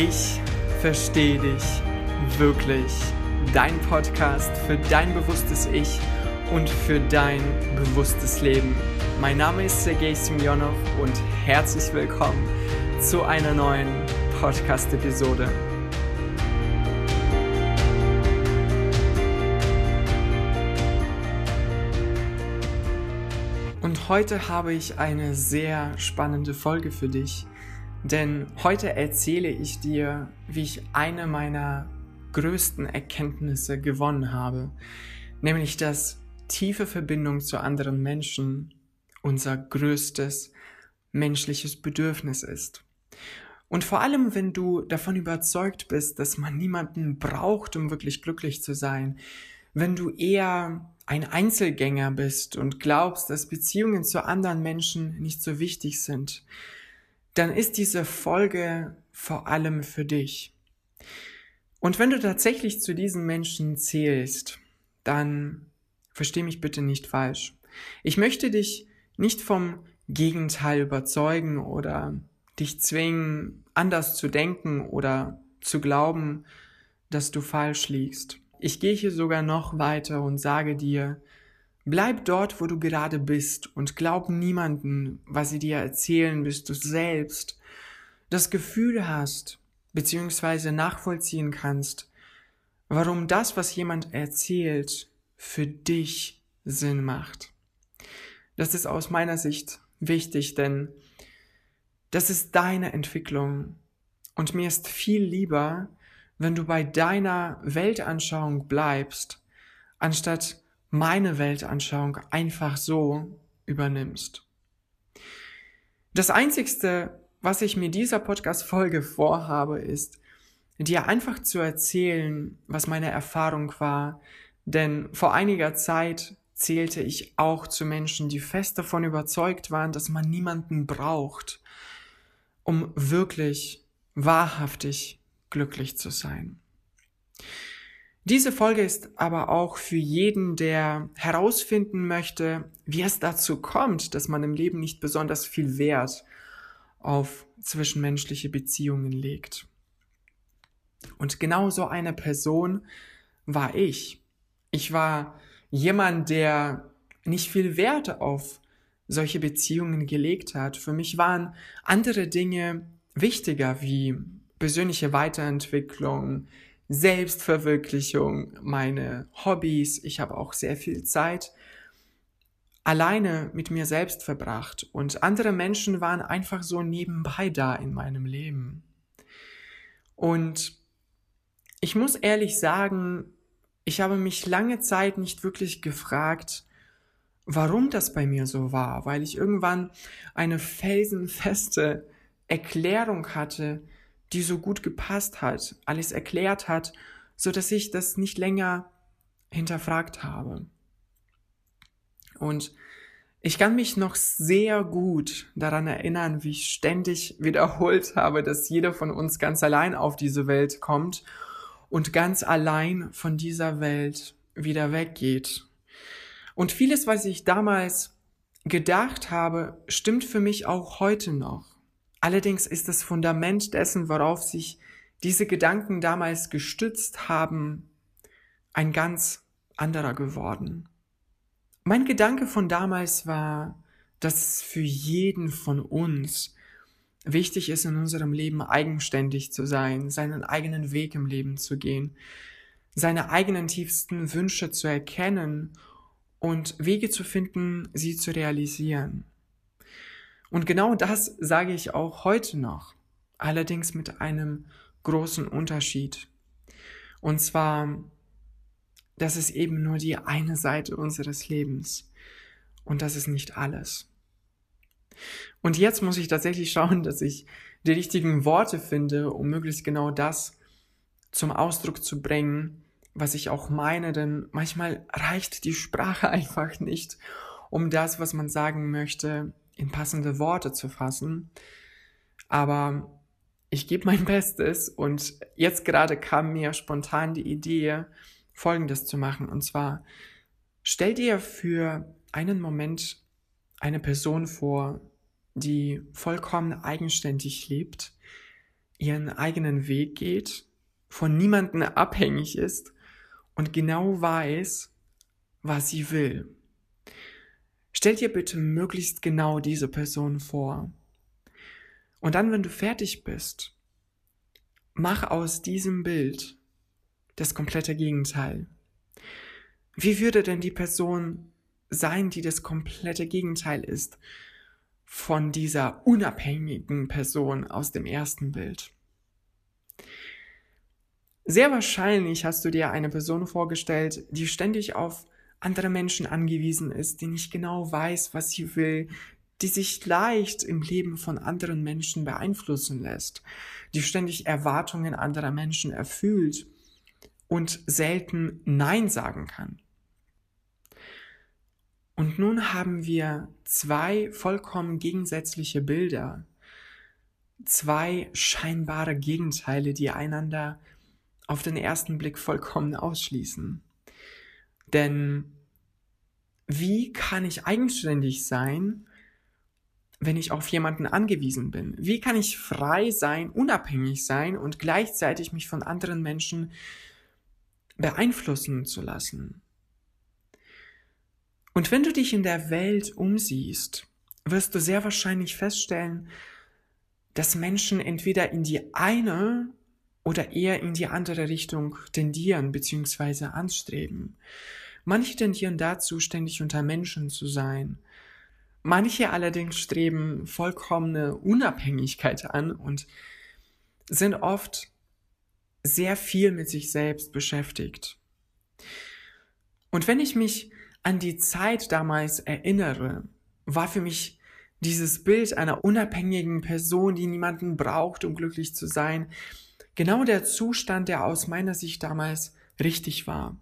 Ich verstehe dich wirklich. Dein Podcast für dein bewusstes Ich und für dein bewusstes Leben. Mein Name ist Sergei Simionov und herzlich willkommen zu einer neuen Podcast-Episode. Und heute habe ich eine sehr spannende Folge für dich denn heute erzähle ich dir, wie ich eine meiner größten Erkenntnisse gewonnen habe, nämlich dass tiefe Verbindung zu anderen Menschen unser größtes menschliches Bedürfnis ist. Und vor allem, wenn du davon überzeugt bist, dass man niemanden braucht, um wirklich glücklich zu sein, wenn du eher ein Einzelgänger bist und glaubst, dass Beziehungen zu anderen Menschen nicht so wichtig sind, dann ist diese Folge vor allem für dich. Und wenn du tatsächlich zu diesen Menschen zählst, dann versteh mich bitte nicht falsch. Ich möchte dich nicht vom Gegenteil überzeugen oder dich zwingen, anders zu denken oder zu glauben, dass du falsch liegst. Ich gehe hier sogar noch weiter und sage dir, Bleib dort, wo du gerade bist und glaub niemanden, was sie dir erzählen, bis du selbst das Gefühl hast, beziehungsweise nachvollziehen kannst, warum das, was jemand erzählt, für dich Sinn macht. Das ist aus meiner Sicht wichtig, denn das ist deine Entwicklung. Und mir ist viel lieber, wenn du bei deiner Weltanschauung bleibst, anstatt meine Weltanschauung einfach so übernimmst. Das Einzigste, was ich mir dieser Podcast-Folge vorhabe, ist, dir einfach zu erzählen, was meine Erfahrung war, denn vor einiger Zeit zählte ich auch zu Menschen, die fest davon überzeugt waren, dass man niemanden braucht, um wirklich wahrhaftig glücklich zu sein. Diese Folge ist aber auch für jeden, der herausfinden möchte, wie es dazu kommt, dass man im Leben nicht besonders viel Wert auf zwischenmenschliche Beziehungen legt. Und genau so eine Person war ich. Ich war jemand, der nicht viel Wert auf solche Beziehungen gelegt hat. Für mich waren andere Dinge wichtiger wie persönliche Weiterentwicklung, Selbstverwirklichung, meine Hobbys. Ich habe auch sehr viel Zeit alleine mit mir selbst verbracht und andere Menschen waren einfach so nebenbei da in meinem Leben. Und ich muss ehrlich sagen, ich habe mich lange Zeit nicht wirklich gefragt, warum das bei mir so war, weil ich irgendwann eine felsenfeste Erklärung hatte, die so gut gepasst hat, alles erklärt hat, so dass ich das nicht länger hinterfragt habe. Und ich kann mich noch sehr gut daran erinnern, wie ich ständig wiederholt habe, dass jeder von uns ganz allein auf diese Welt kommt und ganz allein von dieser Welt wieder weggeht. Und vieles, was ich damals gedacht habe, stimmt für mich auch heute noch. Allerdings ist das Fundament dessen, worauf sich diese Gedanken damals gestützt haben, ein ganz anderer geworden. Mein Gedanke von damals war, dass es für jeden von uns wichtig ist, in unserem Leben eigenständig zu sein, seinen eigenen Weg im Leben zu gehen, seine eigenen tiefsten Wünsche zu erkennen und Wege zu finden, sie zu realisieren. Und genau das sage ich auch heute noch, allerdings mit einem großen Unterschied. Und zwar, das ist eben nur die eine Seite unseres Lebens. Und das ist nicht alles. Und jetzt muss ich tatsächlich schauen, dass ich die richtigen Worte finde, um möglichst genau das zum Ausdruck zu bringen, was ich auch meine, denn manchmal reicht die Sprache einfach nicht, um das, was man sagen möchte, in passende Worte zu fassen. Aber ich gebe mein Bestes und jetzt gerade kam mir spontan die Idee, Folgendes zu machen. Und zwar, stell dir für einen Moment eine Person vor, die vollkommen eigenständig lebt, ihren eigenen Weg geht, von niemandem abhängig ist und genau weiß, was sie will. Stell dir bitte möglichst genau diese Person vor. Und dann, wenn du fertig bist, mach aus diesem Bild das komplette Gegenteil. Wie würde denn die Person sein, die das komplette Gegenteil ist von dieser unabhängigen Person aus dem ersten Bild? Sehr wahrscheinlich hast du dir eine Person vorgestellt, die ständig auf andere Menschen angewiesen ist, die nicht genau weiß, was sie will, die sich leicht im Leben von anderen Menschen beeinflussen lässt, die ständig Erwartungen anderer Menschen erfüllt und selten Nein sagen kann. Und nun haben wir zwei vollkommen gegensätzliche Bilder, zwei scheinbare Gegenteile, die einander auf den ersten Blick vollkommen ausschließen. Denn wie kann ich eigenständig sein, wenn ich auf jemanden angewiesen bin? Wie kann ich frei sein, unabhängig sein und gleichzeitig mich von anderen Menschen beeinflussen zu lassen? Und wenn du dich in der Welt umsiehst, wirst du sehr wahrscheinlich feststellen, dass Menschen entweder in die eine oder eher in die andere Richtung tendieren bzw. anstreben. Manche tendieren dazu, ständig unter Menschen zu sein. Manche allerdings streben vollkommene Unabhängigkeit an und sind oft sehr viel mit sich selbst beschäftigt. Und wenn ich mich an die Zeit damals erinnere, war für mich dieses Bild einer unabhängigen Person, die niemanden braucht, um glücklich zu sein, genau der Zustand, der aus meiner Sicht damals richtig war.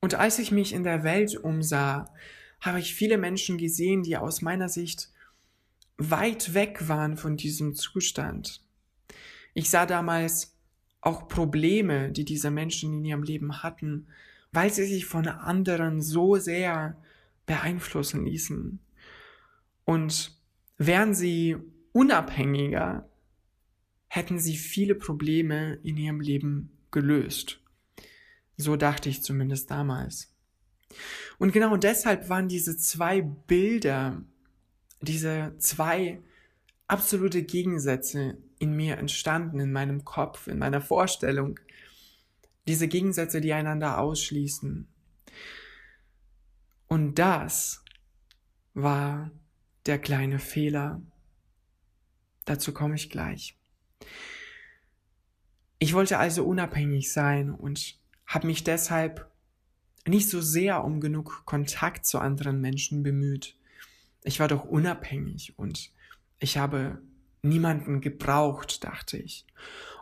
Und als ich mich in der Welt umsah, habe ich viele Menschen gesehen, die aus meiner Sicht weit weg waren von diesem Zustand. Ich sah damals auch Probleme, die diese Menschen in ihrem Leben hatten, weil sie sich von anderen so sehr beeinflussen ließen. Und wären sie unabhängiger, hätten sie viele Probleme in ihrem Leben gelöst. So dachte ich zumindest damals. Und genau deshalb waren diese zwei Bilder, diese zwei absolute Gegensätze in mir entstanden, in meinem Kopf, in meiner Vorstellung. Diese Gegensätze, die einander ausschließen. Und das war der kleine Fehler. Dazu komme ich gleich. Ich wollte also unabhängig sein und habe mich deshalb nicht so sehr um genug Kontakt zu anderen Menschen bemüht. Ich war doch unabhängig und ich habe niemanden gebraucht, dachte ich.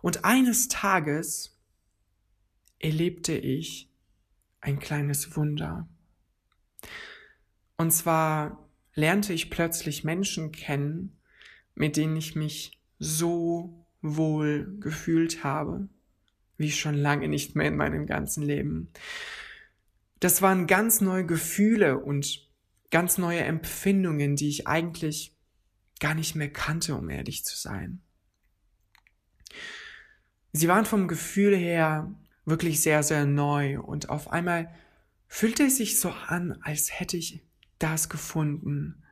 Und eines Tages erlebte ich ein kleines Wunder. Und zwar lernte ich plötzlich Menschen kennen, mit denen ich mich so wohl gefühlt habe, wie schon lange nicht mehr in meinem ganzen Leben. Das waren ganz neue Gefühle und ganz neue Empfindungen, die ich eigentlich gar nicht mehr kannte, um ehrlich zu sein. Sie waren vom Gefühl her wirklich sehr, sehr neu und auf einmal fühlte es sich so an, als hätte ich das gefunden,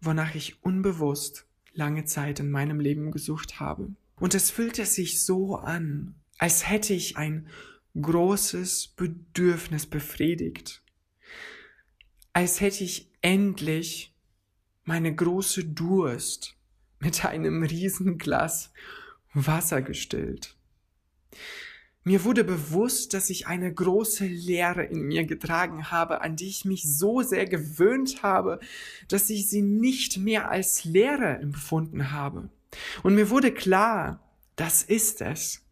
wonach ich unbewusst lange Zeit in meinem Leben gesucht habe. Und es fühlte sich so an, als hätte ich ein großes Bedürfnis befriedigt, als hätte ich endlich meine große Durst mit einem Riesenglas Wasser gestillt. Mir wurde bewusst, dass ich eine große Leere in mir getragen habe, an die ich mich so sehr gewöhnt habe, dass ich sie nicht mehr als Leere empfunden habe. Und mir wurde klar, das ist es.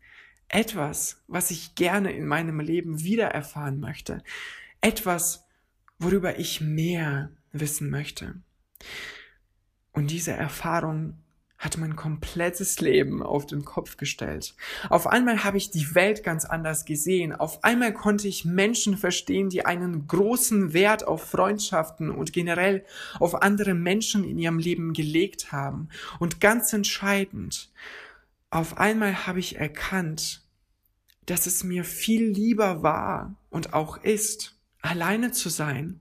Etwas, was ich gerne in meinem Leben wieder erfahren möchte. Etwas, worüber ich mehr wissen möchte. Und diese Erfahrung hat mein komplettes Leben auf den Kopf gestellt. Auf einmal habe ich die Welt ganz anders gesehen. Auf einmal konnte ich Menschen verstehen, die einen großen Wert auf Freundschaften und generell auf andere Menschen in ihrem Leben gelegt haben. Und ganz entscheidend, auf einmal habe ich erkannt, dass es mir viel lieber war und auch ist, alleine zu sein,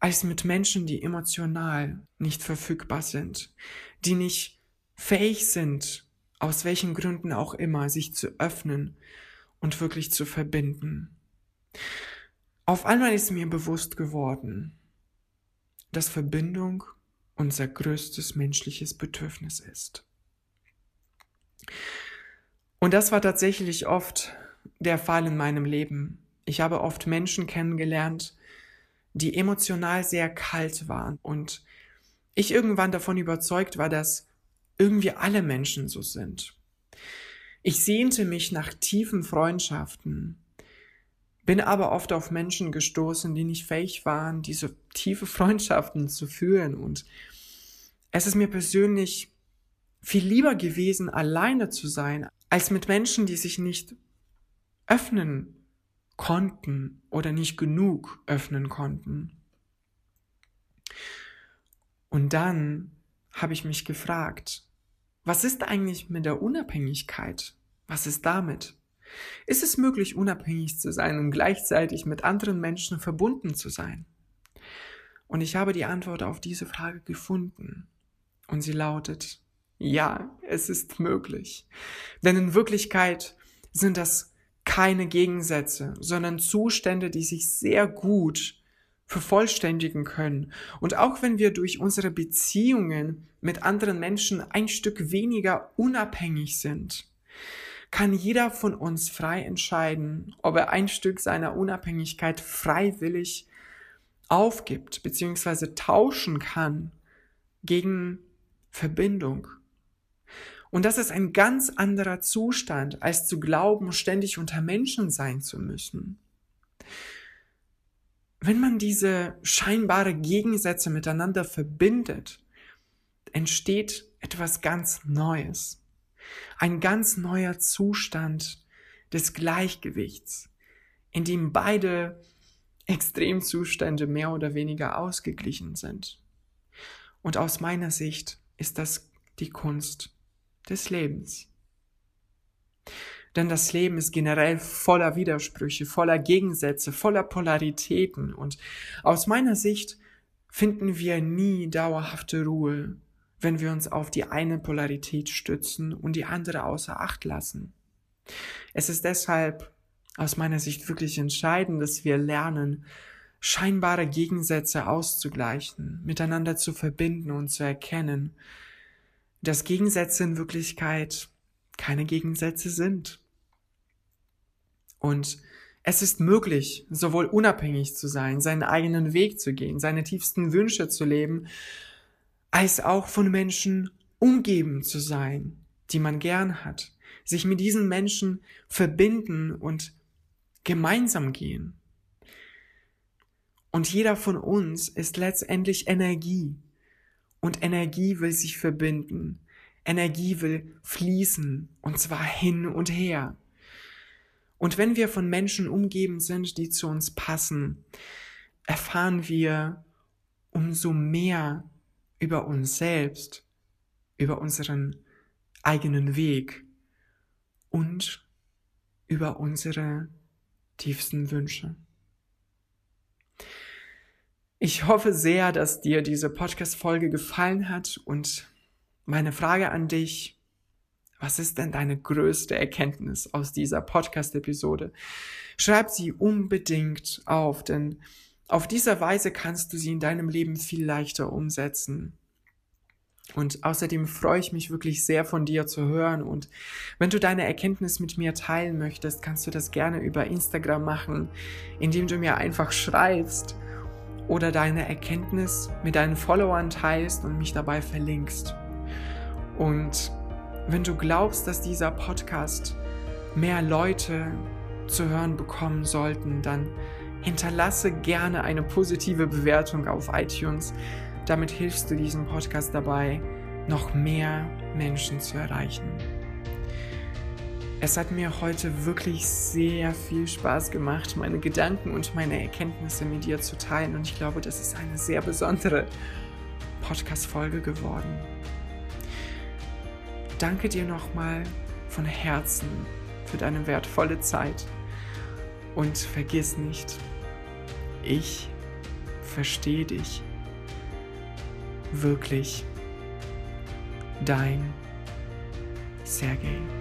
als mit Menschen, die emotional nicht verfügbar sind, die nicht fähig sind, aus welchen Gründen auch immer, sich zu öffnen und wirklich zu verbinden. Auf einmal ist mir bewusst geworden, dass Verbindung unser größtes menschliches Bedürfnis ist. Und das war tatsächlich oft der Fall in meinem Leben. Ich habe oft Menschen kennengelernt, die emotional sehr kalt waren und ich irgendwann davon überzeugt war, dass irgendwie alle Menschen so sind. Ich sehnte mich nach tiefen Freundschaften, bin aber oft auf Menschen gestoßen, die nicht fähig waren, diese tiefe Freundschaften zu führen. Und es ist mir persönlich viel lieber gewesen, alleine zu sein, als mit Menschen, die sich nicht öffnen konnten oder nicht genug öffnen konnten. Und dann habe ich mich gefragt, was ist eigentlich mit der Unabhängigkeit? Was ist damit? Ist es möglich, unabhängig zu sein und gleichzeitig mit anderen Menschen verbunden zu sein? Und ich habe die Antwort auf diese Frage gefunden. Und sie lautet, ja, es ist möglich. Denn in Wirklichkeit sind das keine Gegensätze, sondern Zustände, die sich sehr gut vervollständigen können. Und auch wenn wir durch unsere Beziehungen mit anderen Menschen ein Stück weniger unabhängig sind, kann jeder von uns frei entscheiden, ob er ein Stück seiner Unabhängigkeit freiwillig aufgibt bzw. tauschen kann gegen Verbindung. Und das ist ein ganz anderer Zustand, als zu glauben, ständig unter Menschen sein zu müssen. Wenn man diese scheinbare Gegensätze miteinander verbindet, entsteht etwas ganz Neues. Ein ganz neuer Zustand des Gleichgewichts, in dem beide Extremzustände mehr oder weniger ausgeglichen sind. Und aus meiner Sicht ist das die Kunst des Lebens. Denn das Leben ist generell voller Widersprüche, voller Gegensätze, voller Polaritäten. Und aus meiner Sicht finden wir nie dauerhafte Ruhe, wenn wir uns auf die eine Polarität stützen und die andere außer Acht lassen. Es ist deshalb aus meiner Sicht wirklich entscheidend, dass wir lernen, scheinbare Gegensätze auszugleichen, miteinander zu verbinden und zu erkennen, dass Gegensätze in Wirklichkeit keine Gegensätze sind. Und es ist möglich, sowohl unabhängig zu sein, seinen eigenen Weg zu gehen, seine tiefsten Wünsche zu leben, als auch von Menschen umgeben zu sein, die man gern hat, sich mit diesen Menschen verbinden und gemeinsam gehen. Und jeder von uns ist letztendlich Energie. Und Energie will sich verbinden. Energie will fließen. Und zwar hin und her. Und wenn wir von Menschen umgeben sind, die zu uns passen, erfahren wir umso mehr über uns selbst, über unseren eigenen Weg und über unsere tiefsten Wünsche. Ich hoffe sehr, dass dir diese Podcast-Folge gefallen hat und meine Frage an dich, was ist denn deine größte Erkenntnis aus dieser Podcast-Episode? Schreib sie unbedingt auf, denn auf dieser Weise kannst du sie in deinem Leben viel leichter umsetzen. Und außerdem freue ich mich wirklich sehr von dir zu hören. Und wenn du deine Erkenntnis mit mir teilen möchtest, kannst du das gerne über Instagram machen, indem du mir einfach schreibst oder deine Erkenntnis mit deinen Followern teilst und mich dabei verlinkst. Und wenn du glaubst, dass dieser Podcast mehr Leute zu hören bekommen sollten, dann hinterlasse gerne eine positive Bewertung auf iTunes. Damit hilfst du diesem Podcast dabei, noch mehr Menschen zu erreichen. Es hat mir heute wirklich sehr viel Spaß gemacht, meine Gedanken und meine Erkenntnisse mit dir zu teilen und ich glaube, das ist eine sehr besondere Podcast-Folge geworden. Danke dir nochmal von Herzen für deine wertvolle Zeit. Und vergiss nicht, ich verstehe dich wirklich. Dein Sergei.